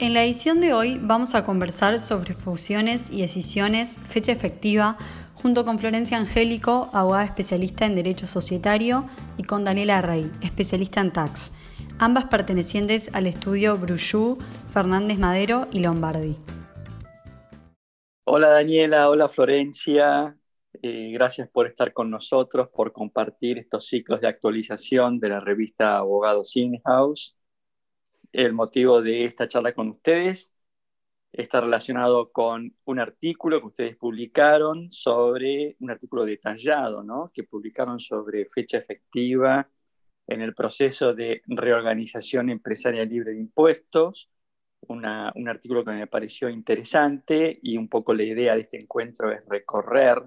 En la edición de hoy vamos a conversar sobre fusiones y decisiones, fecha efectiva, junto con Florencia Angélico, abogada especialista en Derecho Societario, y con Daniela Rey, especialista en tax, ambas pertenecientes al estudio Brujú, Fernández Madero y Lombardi. Hola Daniela, hola Florencia, eh, gracias por estar con nosotros, por compartir estos ciclos de actualización de la revista Abogados In-House. El motivo de esta charla con ustedes está relacionado con un artículo que ustedes publicaron sobre, un artículo detallado, ¿no? que publicaron sobre fecha efectiva en el proceso de reorganización empresaria libre de impuestos, un artículo que me pareció interesante y un poco la idea de este encuentro es recorrer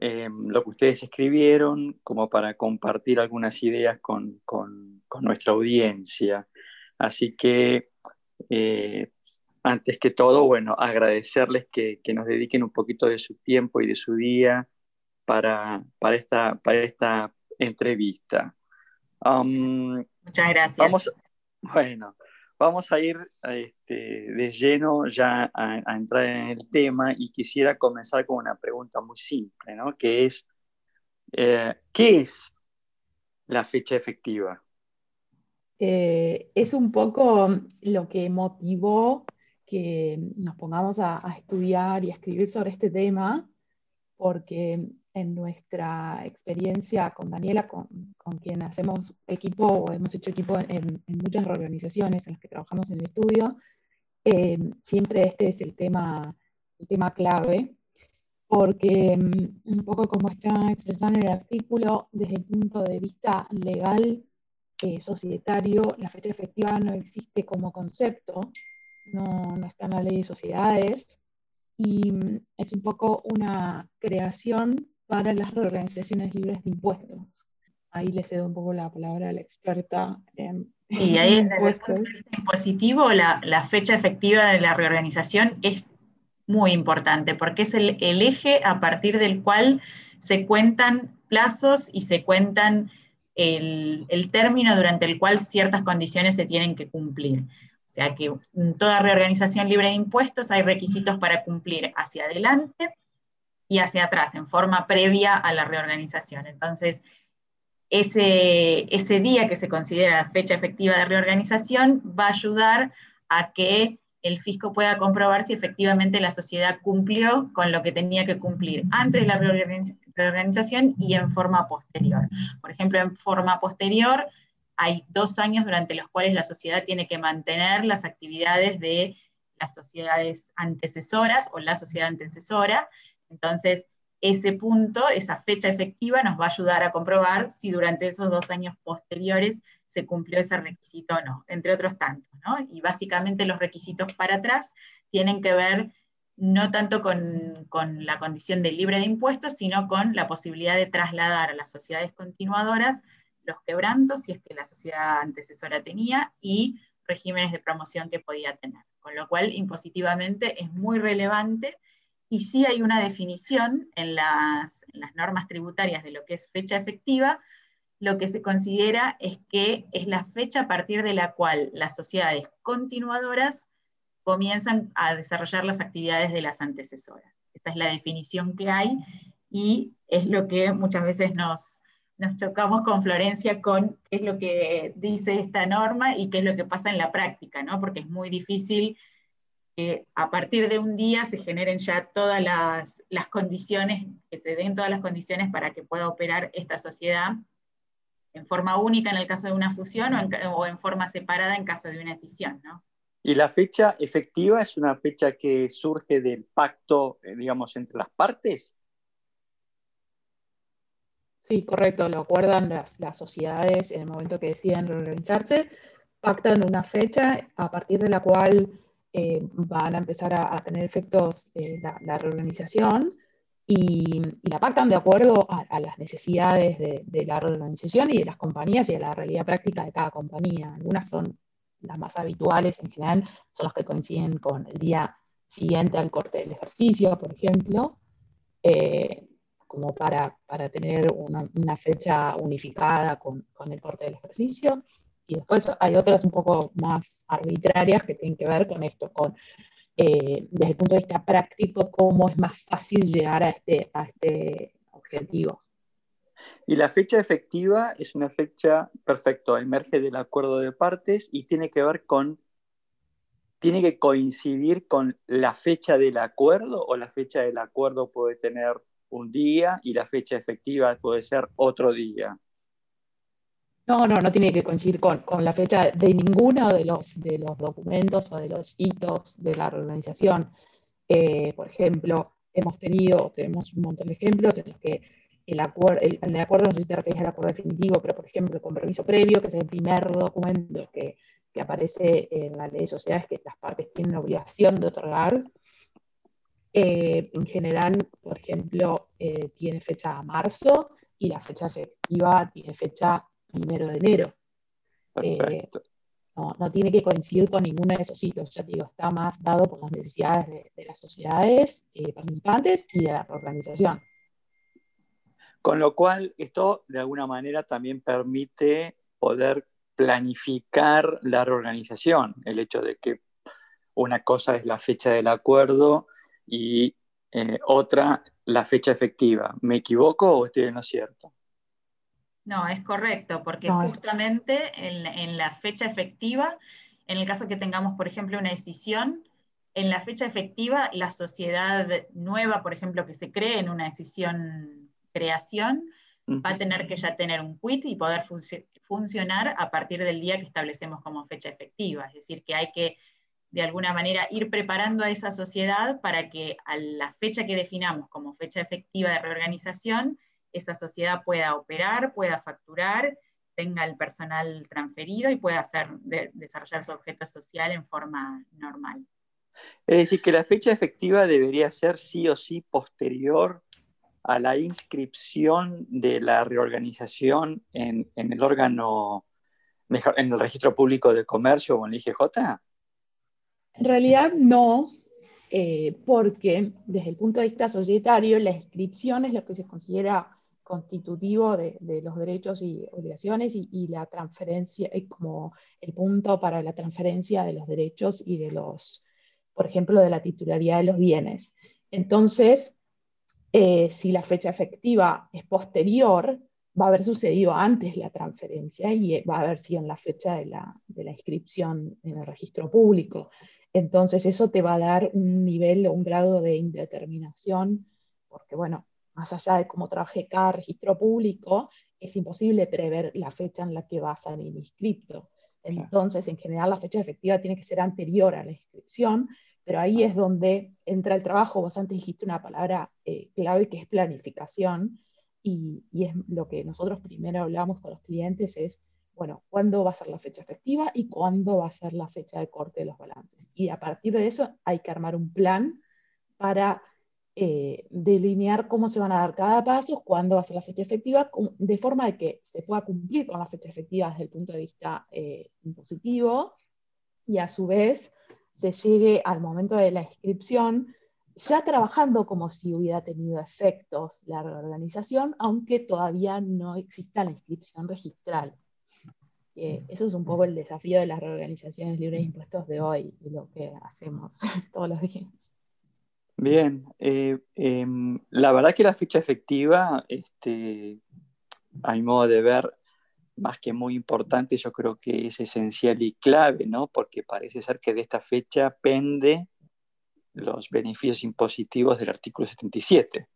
eh, lo que ustedes escribieron como para compartir algunas ideas con, con, nuestra audiencia. Así que, eh, antes que todo, bueno, agradecerles que, que, nos dediquen un poquito de su tiempo y de su día para, para, esta, para esta entrevista. Um, Muchas gracias. Vamos, bueno, Vamos a ir este, de lleno ya a, entrar en el tema y quisiera comenzar con una pregunta muy simple, ¿no? Que es, eh, ¿qué es la fecha efectiva? Eh, es un poco lo que motivó que nos pongamos a, estudiar y a escribir sobre este tema, porque en nuestra experiencia con Daniela, con, con, quien hacemos equipo o hemos hecho equipo en, muchas organizaciones en las que trabajamos en el estudio, eh, siempre este es el tema, el tema clave, porque mm, un poco como está expresado en el artículo, desde el punto de vista legal, eh, societario, la fecha efectiva no existe como concepto, no, no está en la ley de sociedades, y mm, es un poco una creación para las organizaciones libres de impuestos. Ahí le cedo un poco la palabra a la experta en, y ahí en el punto impositivo la, la, fecha efectiva de la reorganización es muy importante porque es el, el, eje a partir del cual se cuentan plazos y se cuentan el, término durante el cual ciertas condiciones se tienen que cumplir. O sea que en toda reorganización libre de impuestos hay requisitos para cumplir hacia adelante y hacia atrás, en forma previa a la reorganización. Entonces, ese, ese día que se considera fecha efectiva de reorganización va a ayudar a que el fisco pueda comprobar si efectivamente la sociedad cumplió con lo que tenía que cumplir antes de la reorganización y en forma posterior. Por ejemplo, en forma posterior hay dos años durante los cuales la sociedad tiene que mantener las actividades de las sociedades antecesoras o la sociedad antecesora entonces, ese punto, esa fecha efectiva, nos va a ayudar a comprobar si durante esos dos años posteriores se cumplió ese requisito o no, entre otros tantos. ¿no? Y básicamente los requisitos para atrás tienen que ver no tanto con, con, la condición de libre de impuestos, sino con la posibilidad de trasladar a las sociedades continuadoras los quebrantos, si es que la sociedad antecesora tenía, y regímenes de promoción que podía tener. Con lo cual, impositivamente, es muy relevante y sí hay una definición en las, normas tributarias de lo que es fecha efectiva, lo que se considera es que es la fecha a partir de la cual las sociedades continuadoras comienzan a desarrollar las actividades de las antecesoras. Esta es la definición que hay y es lo que muchas veces nos, nos chocamos con Florencia con qué es lo que dice esta norma y qué es lo que pasa en la práctica, ¿no? porque es muy difícil que a partir de un día se generen ya todas las, condiciones, que se den todas las condiciones para que pueda operar esta sociedad en forma única en el caso de una fusión o en, forma separada en caso de una decisión, ¿no? ¿Y la fecha efectiva es una fecha que surge del pacto, eh, digamos, entre las partes? Sí, correcto, lo acuerdan las, sociedades en el momento que deciden reorganizarse, pactan una fecha a partir de la cual eh, van a empezar a, tener efectos eh, la, reorganización y, la pactan de acuerdo a, las necesidades de, la reorganización y de las compañías y de la realidad práctica de cada compañía. Algunas son las más habituales en general, son las que coinciden con el día siguiente al corte del ejercicio, por ejemplo, eh, como para, para tener una, fecha unificada con, con, el corte del ejercicio. Y después hay otras un poco más arbitrarias que tienen que ver con esto, con eh, desde el punto de vista práctico, cómo es más fácil llegar a este, a este objetivo. Y la fecha efectiva es una fecha, perfecto, emerge del acuerdo de partes y tiene que ver con, tiene que coincidir con la fecha del acuerdo o la fecha del acuerdo puede tener un día y la fecha efectiva puede ser otro día. No, no, no tiene que coincidir con, la fecha de ninguno de los, de los documentos o de los hitos de la reorganización. Eh, por ejemplo, hemos tenido, tenemos un montón de ejemplos en los que el acuerdo, el, acuerdo, no sé si te refieres al acuerdo definitivo, pero por ejemplo, el compromiso previo, que es el primer documento que, aparece en la ley de sociedades que las partes tienen obligación de otorgar, eh, en general, por ejemplo, eh, tiene fecha a marzo y la fecha efectiva tiene fecha primero de enero. Eh, no, tiene que coincidir con ninguno de esos hitos, ya digo, está más dado por las necesidades de, de las sociedades participantes y de la organización. Con lo cual, esto de alguna manera también permite poder planificar la reorganización, el hecho de que una cosa es la fecha del acuerdo y eh, otra la fecha efectiva. ¿Me equivoco o estoy en lo cierto? No, es correcto, porque justamente en, en, la fecha efectiva, en el caso que tengamos, por ejemplo, una decisión, en la fecha efectiva, la sociedad nueva, por ejemplo, que se cree en una decisión creación, va a tener que ya tener un quit y poder funcionar a partir del día que establecemos como fecha efectiva. Es decir, que hay que de alguna manera ir preparando a esa sociedad para que a la fecha que definamos como fecha efectiva de reorganización, esa sociedad pueda operar, pueda facturar, tenga el personal transferido y pueda hacer, desarrollar su objeto social en forma normal. Es decir, que la fecha efectiva debería ser sí o sí posterior a la inscripción de la reorganización en, el órgano, en el registro público de comercio o en el IGJ? En realidad no, eh, porque desde el punto de vista societario, la inscripción es lo que se considera constitutivo de, los derechos y obligaciones y, la transferencia es como el punto para la transferencia de los derechos y de los, por ejemplo, de la titularidad de los bienes. Entonces, eh, si la fecha efectiva es posterior, va a haber sucedido antes la transferencia y va a haber sido en la fecha de la, inscripción en el registro público. Entonces eso te va a dar un nivel o un grado de indeterminación, porque bueno, más allá de cómo trabaje cada registro público, es imposible prever la fecha en la que va a salir inscripto. Entonces, en general, la fecha efectiva tiene que ser anterior a la inscripción pero ahí es donde entra el trabajo. Vos antes dijiste una palabra eh, clave que es planificación, y, es lo que nosotros primero hablamos con los clientes es, bueno, ¿cuándo va a ser la fecha efectiva y cuándo va a ser la fecha de corte de los balances? Y a partir de eso hay que armar un plan para eh, delinear cómo se van a dar cada paso, cuándo va a ser la fecha efectiva, de forma de que se pueda cumplir con la fecha efectiva desde el punto de vista eh, impositivo y a su vez se llegue al momento de la inscripción ya trabajando como si hubiera tenido efectos la reorganización, aunque todavía no exista la inscripción registral. eso es un poco el desafío de las reorganizaciones libres de impuestos de hoy y lo que hacemos todos los días. Bien, eh, em, la verdad que la fecha efectiva, este, a mi modo de ver, más que muy importante, yo creo que es esencial y clave, ¿no? Porque parece ser que de esta fecha pende los beneficios impositivos del artículo 77,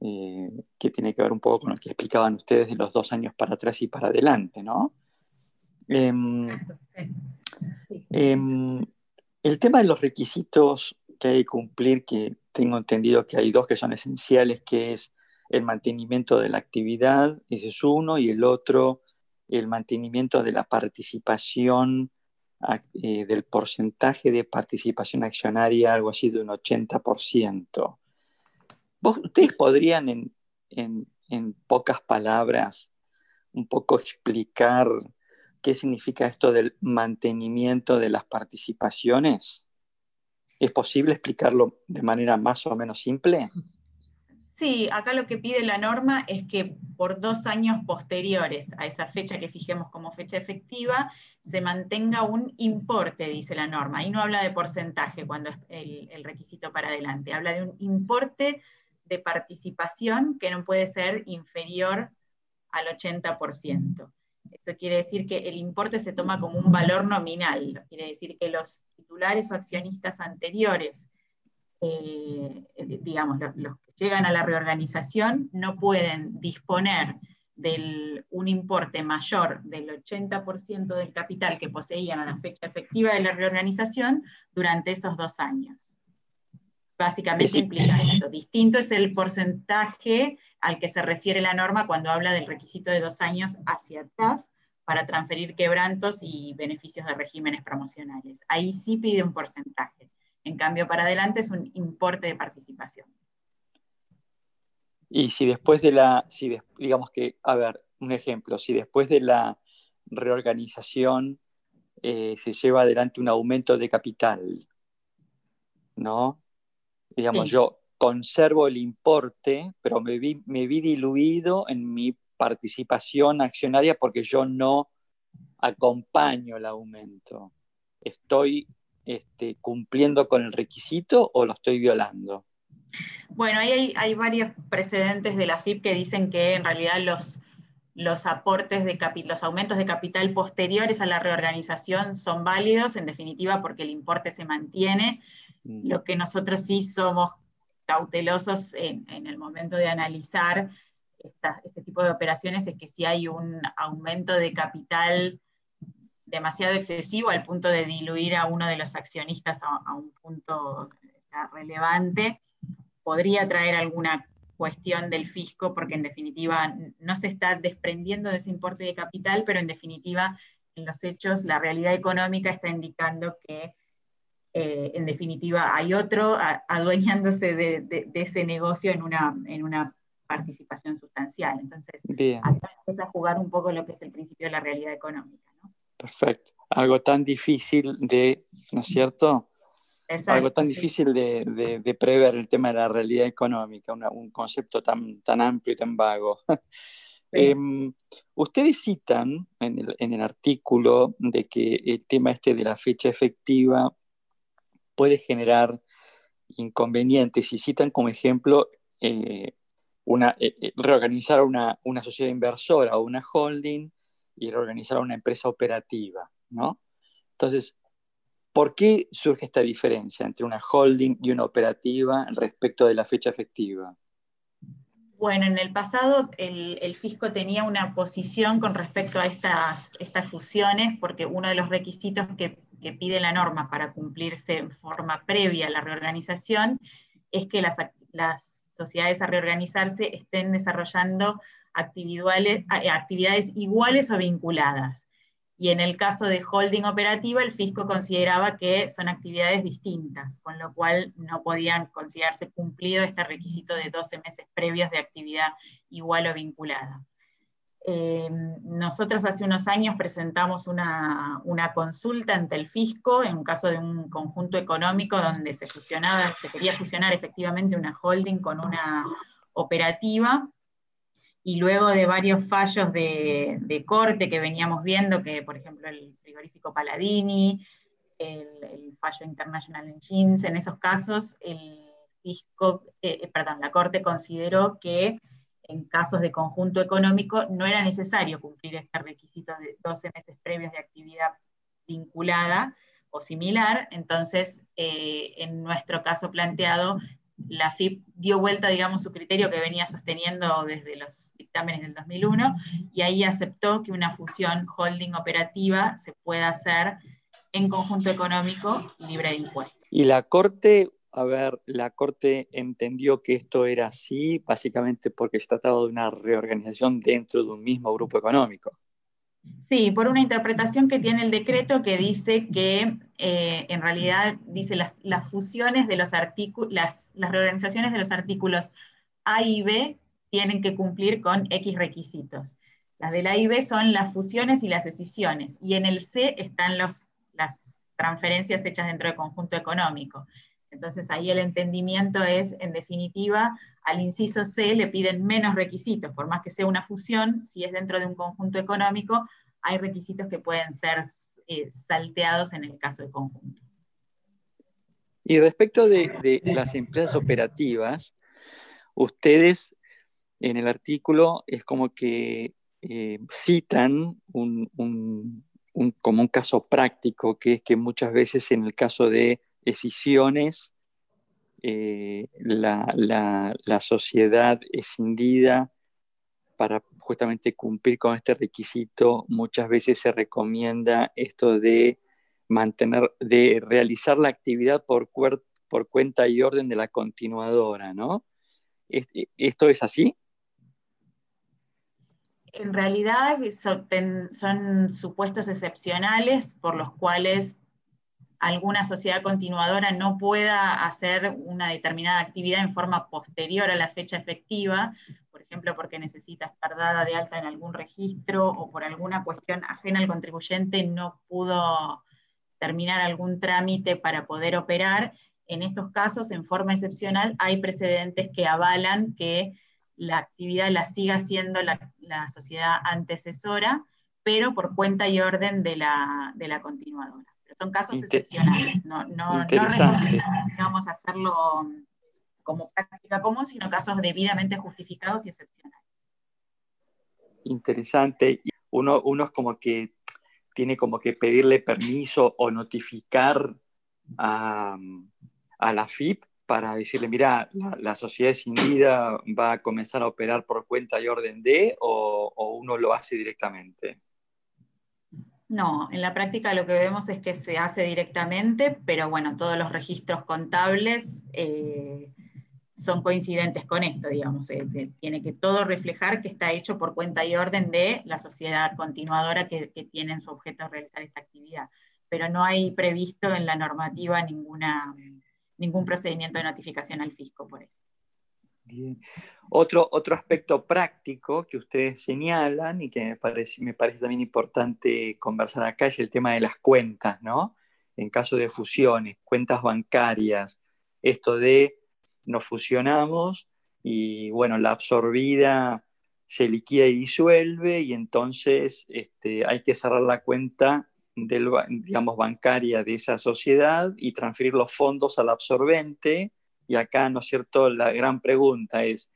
eh, que tiene que ver un poco con lo que explicaban ustedes de los dos años para atrás y para adelante, ¿no? Em, em, el tema de los requisitos que hay que cumplir, que tengo entendido que hay dos que son esenciales, que es el mantenimiento de la actividad, ese es uno, y el otro el mantenimiento de la participación, eh, del porcentaje de participación accionaria, algo así de un 80%. ¿Ustedes podrían en, en pocas palabras un poco explicar qué significa esto del mantenimiento de las participaciones? ¿Es posible explicarlo de manera más o menos simple? Sí, acá lo que pide la norma es que por dos años posteriores a esa fecha que fijemos como fecha efectiva, se mantenga un importe, dice la norma. Ahí no habla de porcentaje cuando es el, requisito para adelante, habla de un importe de participación que no puede ser inferior al 80%. Eso quiere decir que el importe se toma como un valor nominal, quiere decir que los titulares o accionistas anteriores, eh, digamos, los, que llegan a la reorganización, no pueden disponer de un importe mayor del 80% del capital que poseían a la fecha efectiva de la reorganización durante esos dos años. Básicamente implica eso. Distinto es el porcentaje al que se refiere la norma cuando habla del requisito de dos años hacia atrás para transferir quebrantos y beneficios de regímenes promocionales. Ahí sí pide un porcentaje. En cambio, para adelante es un importe de participación. Y si después de la, si digamos que, a ver, un ejemplo, si después de la reorganización eh, se lleva adelante un aumento de capital, ¿no? Digamos, yo conservo el importe, pero me vi, me vi diluido en mi participación accionaria porque yo no acompaño el aumento. ¿Estoy este, cumpliendo con el requisito o lo estoy violando? Bueno, ahí hay, varios precedentes de la FIP que dicen que en realidad los, los aportes de los aumentos de capital posteriores a la reorganización son válidos, en definitiva, porque el importe se mantiene. Mm. Lo que nosotros sí somos cautelosos en, el momento de analizar este tipo de operaciones es que si hay un aumento de capital demasiado excesivo al punto de diluir a uno de los accionistas a, un punto relevante, podría traer alguna cuestión del fisco, porque en definitiva no se está desprendiendo de ese importe de capital, pero en definitiva en los hechos la realidad económica está indicando que eh, en definitiva hay otro adueñándose de, ese negocio en una, en una participación sustancial. Entonces, acá empieza a jugar un poco lo que es el principio de la realidad económica. Perfecto. Algo tan difícil de, ¿no es cierto? Algo tan difícil de, prever el tema de la realidad económica, un concepto tan, tan amplio y tan vago. Em, ustedes citan en el, en el, artículo de que el tema este de la fecha efectiva puede generar inconvenientes y citan como ejemplo eh, una, eh, eh, reorganizar una, una, sociedad inversora o una holding y reorganizar una empresa operativa, ¿no? Entonces, ¿por qué surge esta diferencia entre una holding y una operativa respecto de la fecha efectiva? Bueno, en el pasado el, fisco tenía una posición con respecto a estas, fusiones, porque uno de los requisitos que, pide la norma para cumplirse en forma previa a la reorganización es que las, sociedades a reorganizarse estén desarrollando actividades iguales o vinculadas. Y en el caso de holding operativa, el fisco consideraba que son actividades distintas, con lo cual no podían considerarse cumplido este requisito de 12 meses previos de actividad igual o vinculada. Eh, nosotros hace unos años presentamos una, una, consulta ante el fisco en un caso de un conjunto económico donde se fusionaba, se quería fusionar efectivamente una holding con una operativa y luego de varios fallos de, corte que veníamos viendo, que por ejemplo el frigorífico Paladini, el, fallo International Engines, en esos casos el fisco, eh, eh, perdón, la Corte consideró que en casos de conjunto económico no era necesario cumplir este requisito de 12 meses previos de actividad vinculada o similar, entonces eh, en nuestro caso planteado la FIP dio vuelta, digamos, su criterio que venía sosteniendo desde los dictámenes del 2001 y ahí aceptó que una fusión holding operativa se pueda hacer en conjunto económico libre de impuestos. Y la Corte, a ver, la Corte entendió que esto era así básicamente porque se trataba de una reorganización dentro de un mismo grupo económico. Sí, por una interpretación que tiene el decreto que dice que eh, en realidad dice las, las fusiones de los artículos, las, reorganizaciones de los artículos A y B tienen que cumplir con X requisitos. Las del A y B son las fusiones y las escisiones, y en el C están los, las transferencias hechas dentro del conjunto económico. Entonces ahí el entendimiento es, en definitiva, al inciso C le piden menos requisitos, por más que sea una fusión, si es dentro de un conjunto económico, hay requisitos que pueden ser eh, salteados en el caso del conjunto. Y respecto de, las empresas operativas, ustedes en el artículo es como que eh, citan un, como un caso práctico, que es que muchas veces en el caso de decisiones, eh, la, la, sociedad escindida para justamente cumplir con este requisito, muchas veces se recomienda esto de mantener, de realizar la actividad por, por cuenta y orden de la continuadora, ¿no? ¿Esto es así? En realidad son supuestos excepcionales por los cuales alguna sociedad continuadora no pueda hacer una determinada actividad en forma posterior a la fecha efectiva, por ejemplo, porque necesita estar dada de alta en algún registro o por alguna cuestión ajena al contribuyente no pudo terminar algún trámite para poder operar. En esos casos, en forma excepcional, hay precedentes que avalan que la actividad la siga siendo la, sociedad antecesora, pero por cuenta y orden de la, de la continuadora son casos excepcionales, no, no, no hacerlo como práctica común, sino casos debidamente justificados y excepcionales. Interesante. Uno, uno es como que tiene como que pedirle permiso o notificar a, la FIP para decirle, mira, la, sociedad sin vida va a comenzar a operar por cuenta y orden de, o uno lo hace directamente. No, en la práctica lo que vemos es que se hace directamente, pero bueno, todos los registros contables eh, son coincidentes con esto, digamos. tiene que todo reflejar que está hecho por cuenta y orden de la sociedad continuadora que, tiene en su objeto realizar esta actividad. Pero no hay previsto en la normativa ningún procedimiento de notificación al fisco por eso. Otro, otro aspecto práctico que ustedes señalan y que me parece, me parece también importante conversar acá es el tema de las cuentas, ¿no? En caso de fusiones, cuentas bancarias, esto de nos fusionamos y bueno, la absorbida se liquida y disuelve y entonces este, hay que cerrar la cuenta del, digamos, bancaria de esa sociedad y transferir los fondos al absorbente y acá, ¿no es cierto?, la gran pregunta es,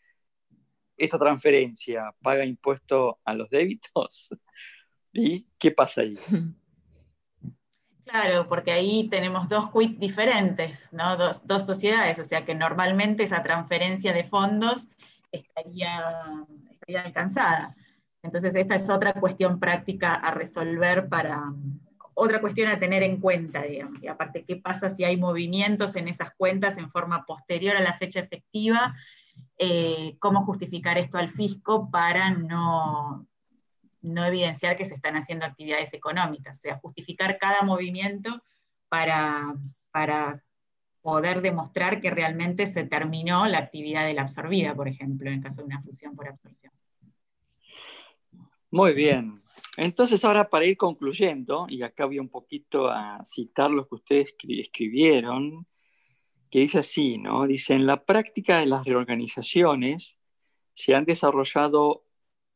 ¿esta transferencia paga impuesto a los débitos? ¿Y qué pasa ahí? Claro, porque ahí tenemos dos quits diferentes, ¿no? dos, sociedades, o sea que normalmente esa transferencia de fondos estaría, estaría alcanzada. Entonces, esta es otra cuestión práctica a resolver para, otra cuestión a tener en cuenta, digamos. Y aparte, ¿qué pasa si hay movimientos en esas cuentas en forma posterior a la fecha efectiva? Eh, ¿Cómo justificar esto al fisco para no, no evidenciar que se están haciendo actividades económicas? O sea, justificar cada movimiento para, para poder demostrar que realmente se terminó la actividad de la absorbida, por ejemplo, en el caso de una fusión por absorción. Muy bien. Entonces ahora para ir concluyendo, y acá voy un poquito a citar lo que ustedes escribieron, que dice así, ¿no? Dice, en la práctica de las reorganizaciones se han desarrollado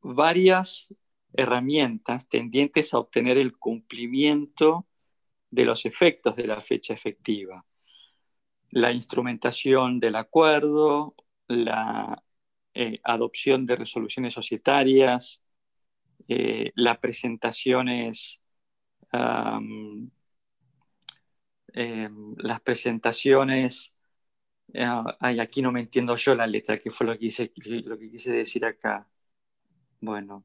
varias herramientas tendientes a obtener el cumplimiento de los efectos de la fecha efectiva. La instrumentación del acuerdo, la eh, adopción de resoluciones societarias, eh, presentaciones, em, las presentaciones, eh, ay, aquí no me entiendo yo la letra, que fue lo que quise, lo que quise decir acá. Bueno,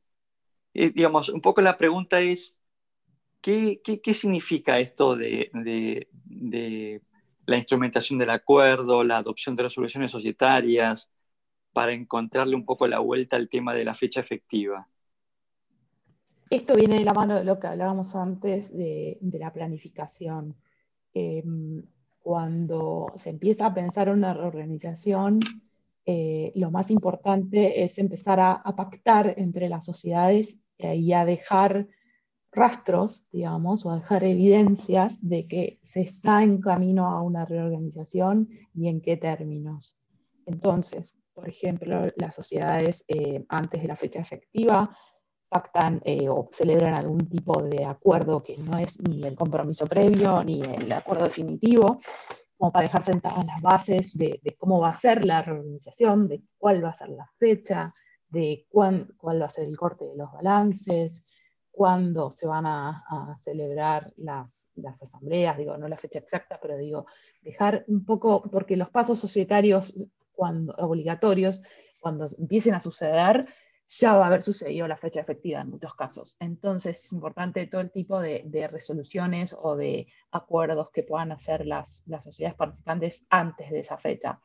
digamos, un poco la pregunta es, ¿qué, qué, significa esto de, de, la instrumentación del acuerdo, la adopción de resoluciones societarias, para encontrarle un poco la vuelta al tema de la fecha efectiva? Esto viene de la mano de lo que hablábamos antes de, la planificación. Em, cuando se empieza a pensar una reorganización, eh, lo más importante es empezar a, pactar entre las sociedades y a dejar rastros, digamos, o a dejar evidencias de que se está en camino a una reorganización y en qué términos. Entonces, por ejemplo, las sociedades eh, antes de la fecha efectiva pactan eh, o celebran algún tipo de acuerdo que no es ni el compromiso previo ni el acuerdo definitivo, como para dejar sentadas las bases de, cómo va a ser la reorganización, de cuál va a ser la fecha, de cuál va a ser el corte de los balances, cuándo se van a, celebrar las, las, asambleas, digo, no la fecha exacta, pero digo, dejar un poco, porque los pasos societarios cuando, obligatorios, cuando empiecen a suceder, ya va a haber sucedido la fecha efectiva en muchos casos. Entonces es importante todo el tipo de, resoluciones o de acuerdos que puedan hacer las, sociedades participantes antes de esa fecha.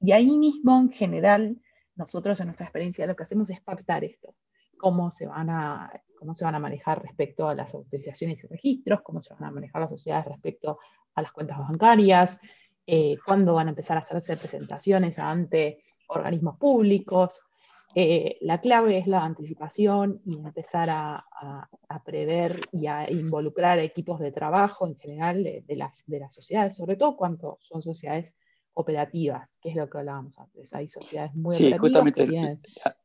Y ahí mismo, en general, nosotros en nuestra experiencia lo que hacemos es pactar esto, cómo se van a, cómo se van a manejar respecto a las autorizaciones y registros, cómo se van a manejar las sociedades respecto a las cuentas bancarias, eh, cuándo van a empezar a hacerse presentaciones ante organismos públicos, eh, la clave es la anticipación y empezar a, prever y a involucrar equipos de trabajo en general de, las, de las sociedades, sobre todo cuando son sociedades operativas, que es lo que hablábamos antes. Hay sociedades muy sí, operativas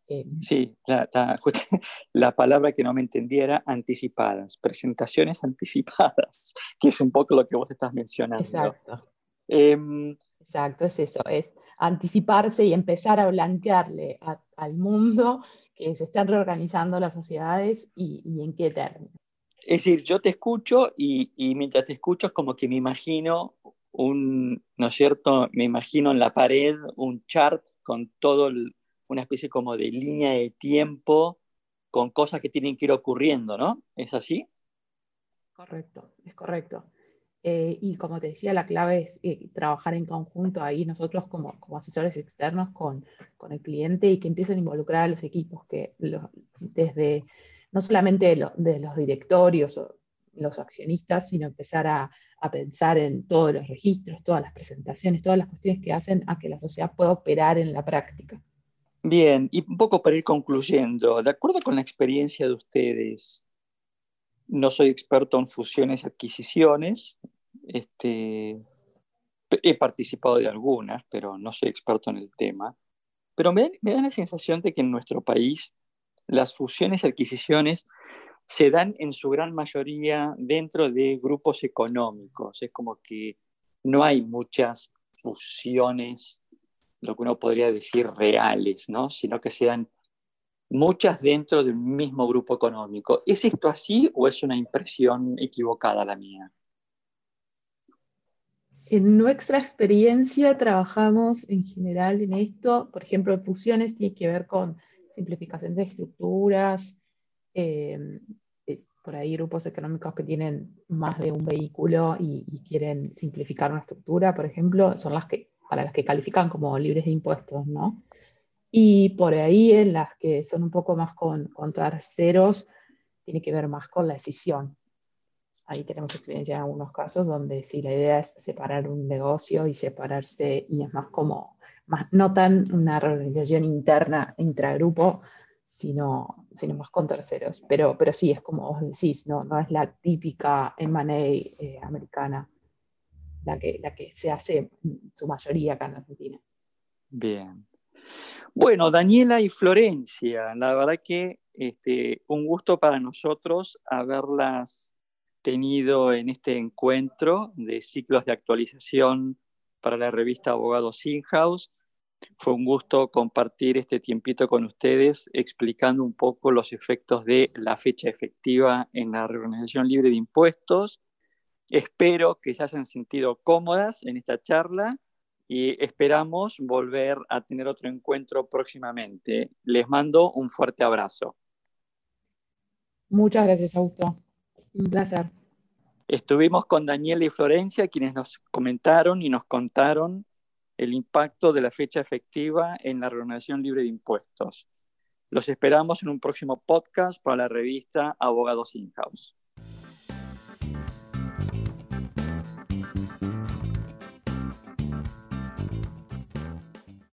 eh, sí, la, la, palabra que no me entendía era anticipadas, presentaciones anticipadas, que es un poco lo que vos estás mencionando. Exacto. Em, Exacto, es eso, es anticiparse y empezar a blanquearle al mundo que se están reorganizando las sociedades y, en qué términos. Es decir, yo te escucho y, mientras te escucho es como que me imagino un, ¿no es cierto? Me imagino en la pared un chart con todo una especie como de línea de tiempo con cosas que tienen que ir ocurriendo, ¿no? ¿Es así? Correcto, es correcto. Eh, y como te decía, la clave es eh, trabajar en conjunto ahí nosotros como, como asesores externos con, con, el cliente y que empiecen a involucrar a los equipos, que desde no solamente de, los directorios o los accionistas, sino empezar a, a, pensar en todos los registros, todas las presentaciones, todas las cuestiones que hacen a que la sociedad pueda operar en la práctica. Bien, y un poco para ir concluyendo, de acuerdo con la experiencia de ustedes, no soy experto en fusiones y adquisiciones. Este, he participado de algunas, pero no soy experto en el tema. Pero me, da la sensación de que en nuestro país las fusiones y adquisiciones se dan en su gran mayoría dentro de grupos económicos. Es como que no hay muchas fusiones, lo que uno podría decir reales, ¿no? sino que se dan muchas dentro del mismo grupo económico. ¿Es esto así o es una impresión equivocada la mía? En nuestra experiencia trabajamos en general en esto, por ejemplo, fusiones tiene que ver con simplificación de estructuras, em, eh, por ahí grupos económicos que tienen más de un vehículo y, y, quieren simplificar una estructura, por ejemplo, son las que para las que califican como libres de impuestos, ¿no? Y por ahí en las que son un poco más con, con terceros, tiene que ver más con la decisión. Ahí tenemos experiencia en algunos casos donde sí la idea es separar un negocio y separarse, y es más como, más, no tan una reorganización interna, intragrupo, sino, sino más con terceros. Pero, pero sí, es como vos decís, no, no es la típica M&A eh, americana la que, la que se hace en su mayoría acá en Argentina. Bien. Bueno, Daniela y Florencia, la verdad que este, un gusto para nosotros haberlas tenido en este encuentro de ciclos de actualización para la revista Abogados In-House. Fue un gusto compartir este tiempito con ustedes explicando un poco los efectos de la fecha efectiva en la reorganización libre de impuestos. Espero que se hayan sentido cómodas en esta charla y esperamos volver a tener otro encuentro próximamente. Les mando un fuerte abrazo. Muchas gracias, Augusto. Un placer. Estuvimos con Daniela y Florencia, quienes nos comentaron y nos contaron el impacto de la fecha efectiva en la remuneración libre de impuestos. Los esperamos en un próximo podcast para la revista Abogados In-House.